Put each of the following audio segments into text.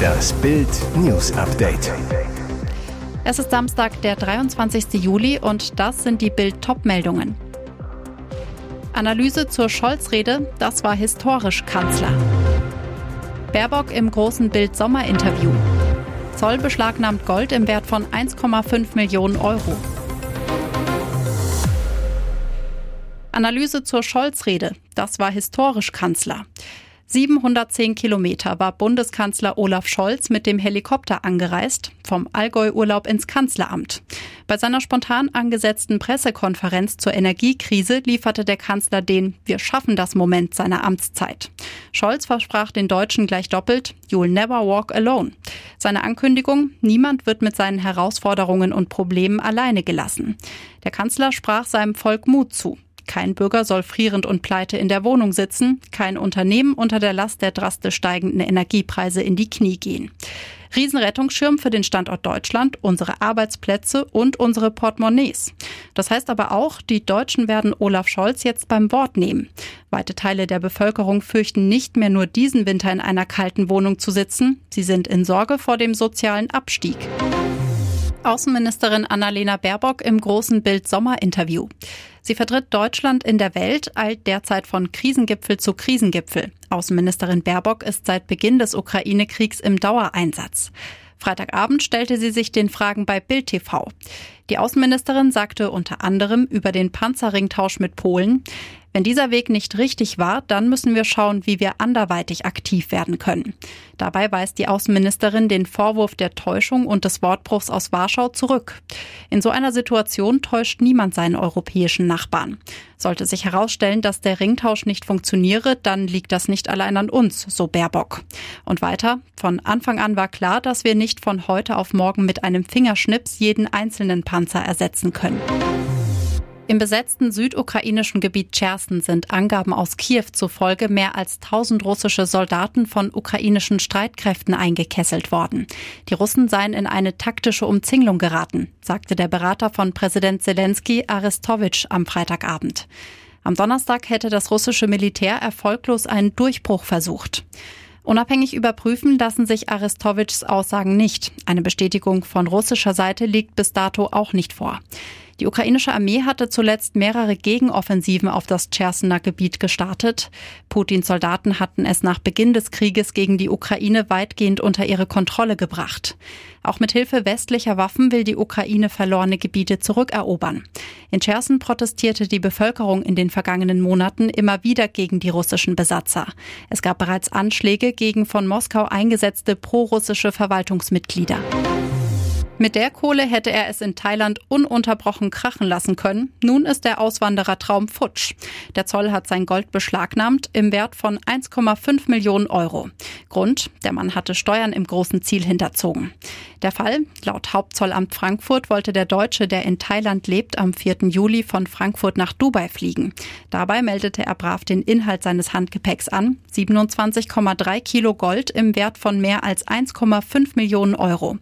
Das Bild News Update. Es ist Samstag, der 23. Juli und das sind die Bild Topmeldungen. Analyse zur Scholz-Rede, das war historisch Kanzler. Baerbock im großen Bild Sommerinterview. Zoll beschlagnahmt Gold im Wert von 1,5 Millionen Euro. Analyse zur Scholz-Rede. Das war historisch Kanzler. 710 Kilometer war Bundeskanzler Olaf Scholz mit dem Helikopter angereist, vom Allgäu-Urlaub ins Kanzleramt. Bei seiner spontan angesetzten Pressekonferenz zur Energiekrise lieferte der Kanzler den Wir schaffen das Moment seiner Amtszeit. Scholz versprach den Deutschen gleich doppelt, You'll never walk alone. Seine Ankündigung, niemand wird mit seinen Herausforderungen und Problemen alleine gelassen. Der Kanzler sprach seinem Volk Mut zu. Kein Bürger soll frierend und pleite in der Wohnung sitzen, kein Unternehmen unter der Last der drastisch steigenden Energiepreise in die Knie gehen. Riesenrettungsschirm für den Standort Deutschland, unsere Arbeitsplätze und unsere Portemonnaies. Das heißt aber auch, die Deutschen werden Olaf Scholz jetzt beim Wort nehmen. Weite Teile der Bevölkerung fürchten nicht mehr nur diesen Winter in einer kalten Wohnung zu sitzen, sie sind in Sorge vor dem sozialen Abstieg. Außenministerin Annalena Baerbock im großen Bild Sommerinterview. Sie vertritt Deutschland in der Welt, eilt derzeit von Krisengipfel zu Krisengipfel. Außenministerin Baerbock ist seit Beginn des Ukraine-Kriegs im Dauereinsatz. Freitagabend stellte sie sich den Fragen bei Bild TV. Die Außenministerin sagte unter anderem über den Panzerringtausch mit Polen, wenn dieser Weg nicht richtig war, dann müssen wir schauen, wie wir anderweitig aktiv werden können. Dabei weist die Außenministerin den Vorwurf der Täuschung und des Wortbruchs aus Warschau zurück. In so einer Situation täuscht niemand seinen europäischen Nachbarn. Sollte sich herausstellen, dass der Ringtausch nicht funktioniere, dann liegt das nicht allein an uns, so Baerbock. Und weiter, von Anfang an war klar, dass wir nicht von heute auf morgen mit einem Fingerschnips jeden einzelnen Panzer ersetzen können. Im besetzten südukrainischen Gebiet Cherson sind Angaben aus Kiew zufolge mehr als 1000 russische Soldaten von ukrainischen Streitkräften eingekesselt worden. Die Russen seien in eine taktische Umzinglung geraten, sagte der Berater von Präsident Zelensky Arestowitsch am Freitagabend. Am Donnerstag hätte das russische Militär erfolglos einen Durchbruch versucht. Unabhängig überprüfen lassen sich Arestowitschs Aussagen nicht. Eine Bestätigung von russischer Seite liegt bis dato auch nicht vor. Die ukrainische Armee hatte zuletzt mehrere Gegenoffensiven auf das Chersoner Gebiet gestartet. Putins Soldaten hatten es nach Beginn des Krieges gegen die Ukraine weitgehend unter ihre Kontrolle gebracht. Auch mit Hilfe westlicher Waffen will die Ukraine verlorene Gebiete zurückerobern. In Cherson protestierte die Bevölkerung in den vergangenen Monaten immer wieder gegen die russischen Besatzer. Es gab bereits Anschläge gegen von Moskau eingesetzte prorussische Verwaltungsmitglieder. Mit der Kohle hätte er es in Thailand ununterbrochen krachen lassen können. Nun ist der Auswanderertraum futsch. Der Zoll hat sein Gold beschlagnahmt im Wert von 1,5 Millionen Euro. Grund, der Mann hatte Steuern im großen Ziel hinterzogen. Der Fall, laut Hauptzollamt Frankfurt wollte der Deutsche, der in Thailand lebt, am 4. Juli von Frankfurt nach Dubai fliegen. Dabei meldete er brav den Inhalt seines Handgepäcks an. 27,3 Kilo Gold im Wert von mehr als 1,5 Millionen Euro.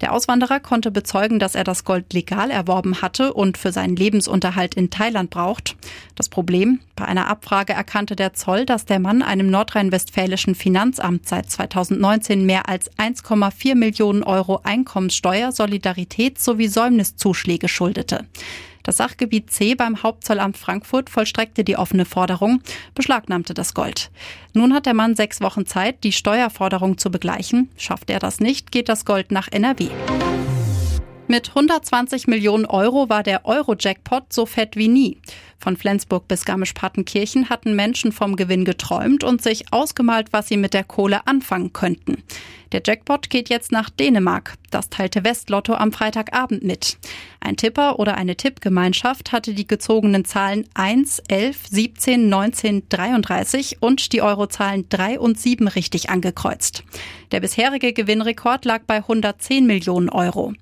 Der Auswanderer konnte bezeugen, dass er das Gold legal erworben hatte und für seinen Lebensunterhalt in Thailand braucht. Das Problem, bei einer Abfrage erkannte der Zoll, dass der Mann einem nordrhein-westfälischen Finanzamt seit 2019 mehr als 1,4 Millionen Euro Einkommenssteuer, Solidarität sowie Säumniszuschläge schuldete. Das Sachgebiet C beim Hauptzollamt Frankfurt vollstreckte die offene Forderung, beschlagnahmte das Gold. Nun hat der Mann sechs Wochen Zeit, die Steuerforderung zu begleichen. Schafft er das nicht, geht das Gold nach NRW. Mit 120 Millionen Euro war der Euro-Jackpot so fett wie nie. Von Flensburg bis Garmisch-Partenkirchen hatten Menschen vom Gewinn geträumt und sich ausgemalt, was sie mit der Kohle anfangen könnten. Der Jackpot geht jetzt nach Dänemark. Das teilte Westlotto am Freitagabend mit. Ein Tipper oder eine Tippgemeinschaft hatte die gezogenen Zahlen 1, 11, 17, 19, 33 und die Eurozahlen 3 und 7 richtig angekreuzt. Der bisherige Gewinnrekord lag bei 110 Millionen Euro.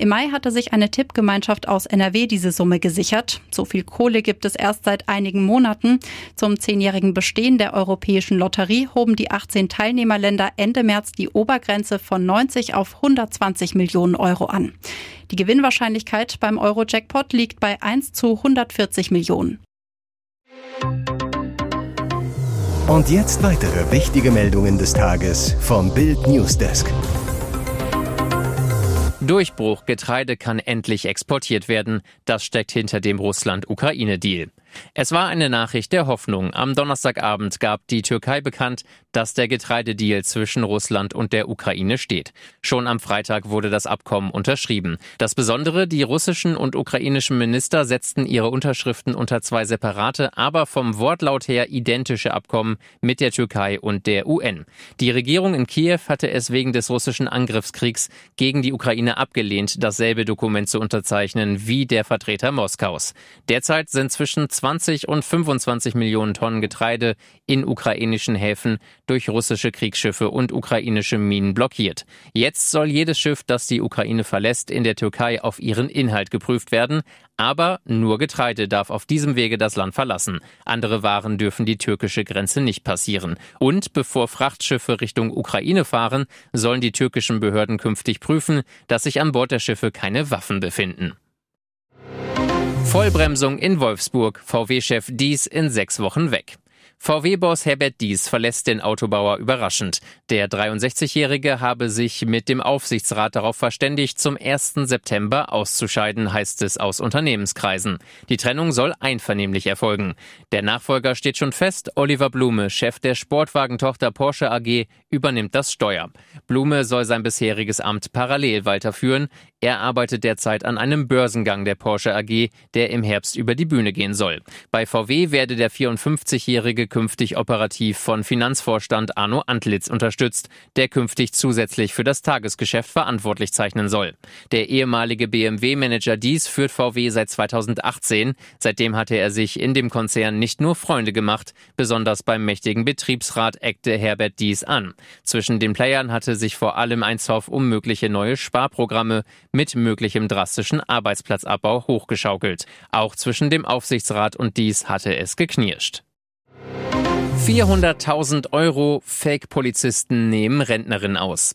Im Mai hatte sich eine Tippgemeinschaft aus NRW diese Summe gesichert. So viel Kohle gibt es erst seit einigen Monaten. Zum zehnjährigen Bestehen der Europäischen Lotterie hoben die 18 Teilnehmerländer Ende März die Obergrenze von 90 auf 120 Millionen Euro an. Die Gewinnwahrscheinlichkeit beim Euro-Jackpot liegt bei 1 zu 140 Millionen. Und jetzt weitere wichtige Meldungen des Tages vom Bild Newsdesk. Durchbruch, Getreide kann endlich exportiert werden. Das steckt hinter dem Russland-Ukraine-Deal. Es war eine Nachricht der Hoffnung. Am Donnerstagabend gab die Türkei bekannt, dass der Getreidedeal zwischen Russland und der Ukraine steht. Schon am Freitag wurde das Abkommen unterschrieben. Das Besondere, die russischen und ukrainischen Minister setzten ihre Unterschriften unter zwei separate, aber vom Wortlaut her identische Abkommen mit der Türkei und der UN. Die Regierung in Kiew hatte es wegen des russischen Angriffskriegs gegen die Ukraine abgelehnt, dasselbe Dokument zu unterzeichnen wie der Vertreter Moskaus. Derzeit sind zwischen 20 und 25 Millionen Tonnen Getreide in ukrainischen Häfen durch russische Kriegsschiffe und ukrainische Minen blockiert. Jetzt soll jedes Schiff, das die Ukraine verlässt, in der Türkei auf ihren Inhalt geprüft werden. Aber nur Getreide darf auf diesem Wege das Land verlassen. Andere Waren dürfen die türkische Grenze nicht passieren. Und bevor Frachtschiffe Richtung Ukraine fahren, sollen die türkischen Behörden künftig prüfen, dass sich an Bord der Schiffe keine Waffen befinden. Vollbremsung in Wolfsburg. VW-Chef Dies in sechs Wochen weg. VW-Boss Herbert Dies verlässt den Autobauer überraschend. Der 63-Jährige habe sich mit dem Aufsichtsrat darauf verständigt, zum 1. September auszuscheiden, heißt es aus Unternehmenskreisen. Die Trennung soll einvernehmlich erfolgen. Der Nachfolger steht schon fest. Oliver Blume, Chef der Sportwagentochter Porsche AG, übernimmt das Steuer. Blume soll sein bisheriges Amt parallel weiterführen. Er arbeitet derzeit an einem Börsengang der Porsche AG, der im Herbst über die Bühne gehen soll. Bei VW werde der 54-Jährige künftig operativ von Finanzvorstand Arno Antlitz unterstützt, der künftig zusätzlich für das Tagesgeschäft verantwortlich zeichnen soll. Der ehemalige BMW-Manager Dies führt VW seit 2018. Seitdem hatte er sich in dem Konzern nicht nur Freunde gemacht, besonders beim mächtigen Betriebsrat eckte Herbert Dies an. Zwischen den Playern hatte sich vor allem ein Zoff um mögliche neue Sparprogramme mit möglichem drastischen Arbeitsplatzabbau hochgeschaukelt. Auch zwischen dem Aufsichtsrat und Dies hatte es geknirscht. 400.000 Euro Fake-Polizisten nehmen Rentnerin aus.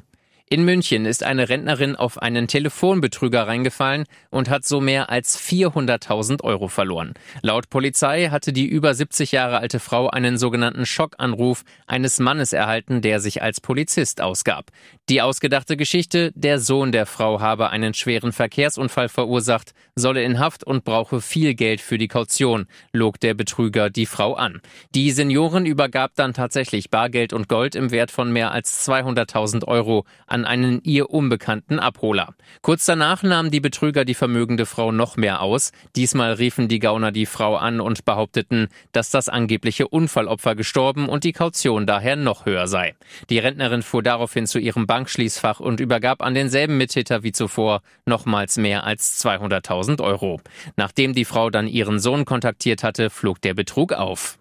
In München ist eine Rentnerin auf einen Telefonbetrüger reingefallen und hat so mehr als 400.000 Euro verloren. Laut Polizei hatte die über 70 Jahre alte Frau einen sogenannten Schockanruf eines Mannes erhalten, der sich als Polizist ausgab. Die ausgedachte Geschichte, der Sohn der Frau habe einen schweren Verkehrsunfall verursacht, solle in Haft und brauche viel Geld für die Kaution, log der Betrüger die Frau an. Die Seniorin übergab dann tatsächlich Bargeld und Gold im Wert von mehr als 200.000 Euro an einen ihr unbekannten Abholer. Kurz danach nahmen die Betrüger die vermögende Frau noch mehr aus. Diesmal riefen die Gauner die Frau an und behaupteten, dass das angebliche Unfallopfer gestorben und die Kaution daher noch höher sei. Die Rentnerin fuhr daraufhin zu ihrem Bankschließfach und übergab an denselben Mittäter wie zuvor nochmals mehr als 200.000 Euro. Nachdem die Frau dann ihren Sohn kontaktiert hatte, flog der Betrug auf.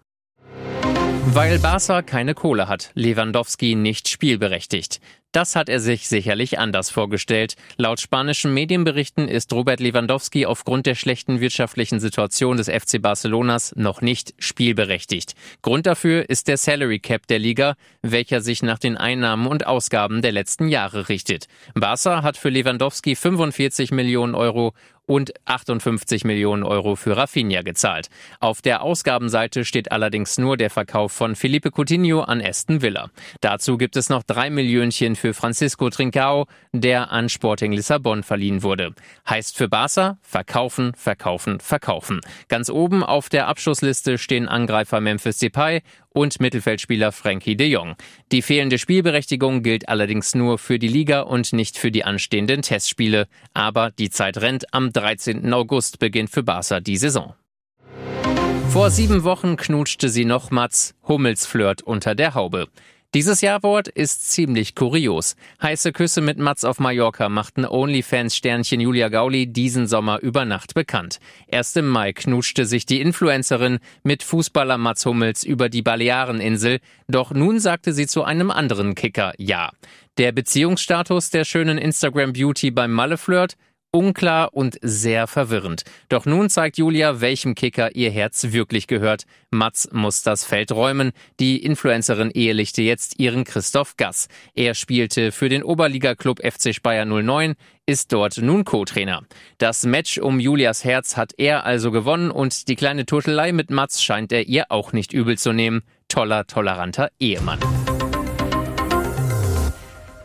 Weil Barca keine Kohle hat, Lewandowski nicht spielberechtigt. Das hat er sich sicherlich anders vorgestellt. Laut spanischen Medienberichten ist Robert Lewandowski aufgrund der schlechten wirtschaftlichen Situation des FC Barcelonas noch nicht spielberechtigt. Grund dafür ist der Salary Cap der Liga, welcher sich nach den Einnahmen und Ausgaben der letzten Jahre richtet. Barca hat für Lewandowski 45 Millionen Euro und 58 Millionen Euro für Rafinha gezahlt. Auf der Ausgabenseite steht allerdings nur der Verkauf von Felipe Coutinho an Aston Villa. Dazu gibt es noch drei Millionchen für Francisco Trincao, der an Sporting Lissabon verliehen wurde. Heißt für Barca verkaufen, verkaufen, verkaufen. Ganz oben auf der Abschussliste stehen Angreifer Memphis Depay und Mittelfeldspieler Frankie de Jong. Die fehlende Spielberechtigung gilt allerdings nur für die Liga und nicht für die anstehenden Testspiele. Aber die Zeit rennt. Am 13. August beginnt für Barca die Saison. Vor sieben Wochen knutschte sie noch Mats Hummels flirt unter der Haube. Dieses Jawort ist ziemlich kurios. Heiße Küsse mit Mats auf Mallorca machten OnlyFans-Sternchen Julia Gauli diesen Sommer über Nacht bekannt. Erst im Mai knutschte sich die Influencerin mit Fußballer Mats Hummels über die Baleareninsel, doch nun sagte sie zu einem anderen Kicker Ja. Der Beziehungsstatus der schönen Instagram-Beauty beim Malle-Flirt Unklar und sehr verwirrend. Doch nun zeigt Julia, welchem Kicker ihr Herz wirklich gehört. Mats muss das Feld räumen. Die Influencerin ehelichte jetzt ihren Christoph Gass. Er spielte für den Oberliga-Club FC Speyer 09, ist dort nun Co-Trainer. Das Match um Julias Herz hat er also gewonnen und die kleine Turtelei mit Mats scheint er ihr auch nicht übel zu nehmen. toller, toleranter Ehemann.